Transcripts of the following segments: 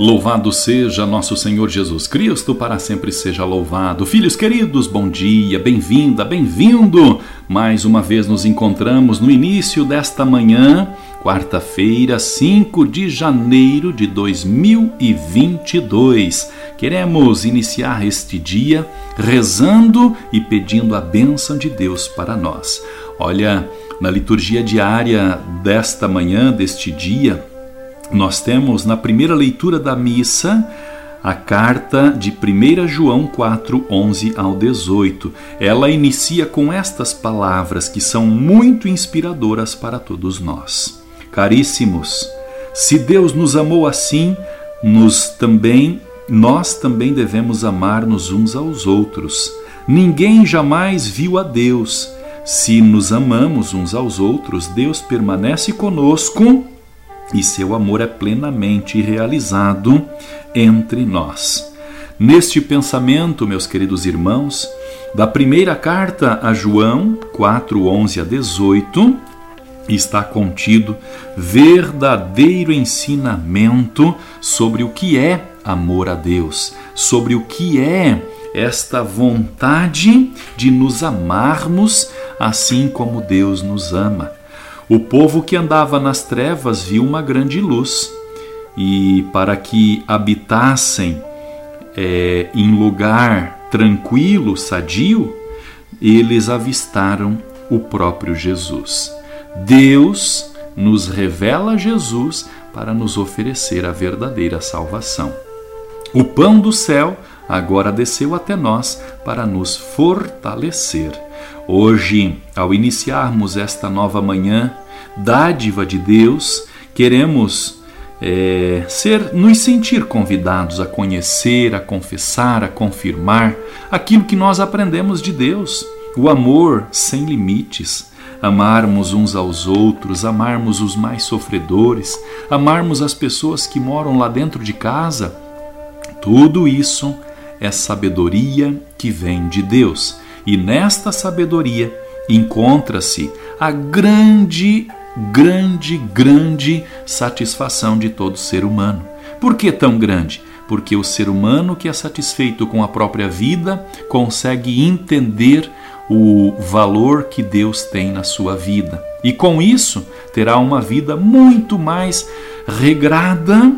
Louvado seja nosso Senhor Jesus Cristo, para sempre seja louvado. Filhos queridos, bom dia, bem-vinda, bem-vindo. Mais uma vez nos encontramos no início desta manhã, quarta-feira, 5 de janeiro de 2022. Queremos iniciar este dia rezando e pedindo a bênção de Deus para nós. Olha, na liturgia diária desta manhã, deste dia, nós temos na primeira leitura da missa a carta de 1 João 4, 11 ao 18. Ela inicia com estas palavras que são muito inspiradoras para todos nós. Caríssimos, se Deus nos amou assim, nos também nós também devemos amar-nos uns aos outros. Ninguém jamais viu a Deus. Se nos amamos uns aos outros, Deus permanece conosco e seu amor é plenamente realizado entre nós. Neste pensamento, meus queridos irmãos, da primeira carta a João, 4, 11 a 18, está contido verdadeiro ensinamento sobre o que é amor a Deus, sobre o que é esta vontade de nos amarmos assim como Deus nos ama. O povo que andava nas trevas viu uma grande luz, e para que habitassem é, em lugar tranquilo, sadio, eles avistaram o próprio Jesus. Deus nos revela Jesus para nos oferecer a verdadeira salvação. O pão do céu agora desceu até nós para nos fortalecer. Hoje, ao iniciarmos esta nova manhã, dádiva de Deus, queremos é, ser, nos sentir convidados a conhecer, a confessar, a confirmar aquilo que nós aprendemos de Deus, o amor sem limites, amarmos uns aos outros, amarmos os mais sofredores, amarmos as pessoas que moram lá dentro de casa. Tudo isso é sabedoria que vem de Deus. E nesta sabedoria encontra-se a grande, grande, grande satisfação de todo ser humano. Por que tão grande? Porque o ser humano que é satisfeito com a própria vida consegue entender o valor que Deus tem na sua vida. E com isso terá uma vida muito mais regrada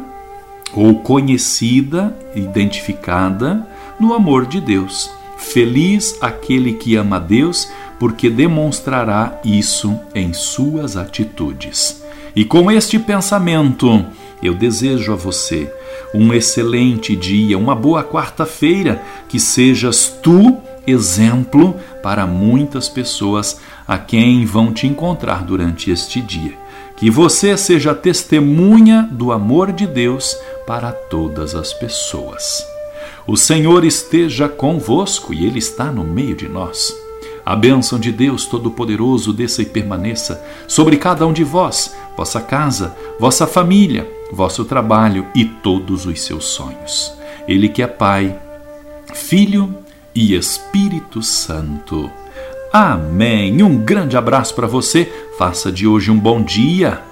ou conhecida, identificada no amor de Deus. Feliz aquele que ama Deus, porque demonstrará isso em suas atitudes. E com este pensamento, eu desejo a você um excelente dia, uma boa quarta-feira, que sejas tu exemplo para muitas pessoas a quem vão te encontrar durante este dia. Que você seja testemunha do amor de Deus para todas as pessoas. O Senhor esteja convosco e Ele está no meio de nós. A bênção de Deus Todo-Poderoso desça e permaneça sobre cada um de vós, vossa casa, vossa família, vosso trabalho e todos os seus sonhos. Ele que é Pai, Filho e Espírito Santo. Amém. Um grande abraço para você. Faça de hoje um bom dia.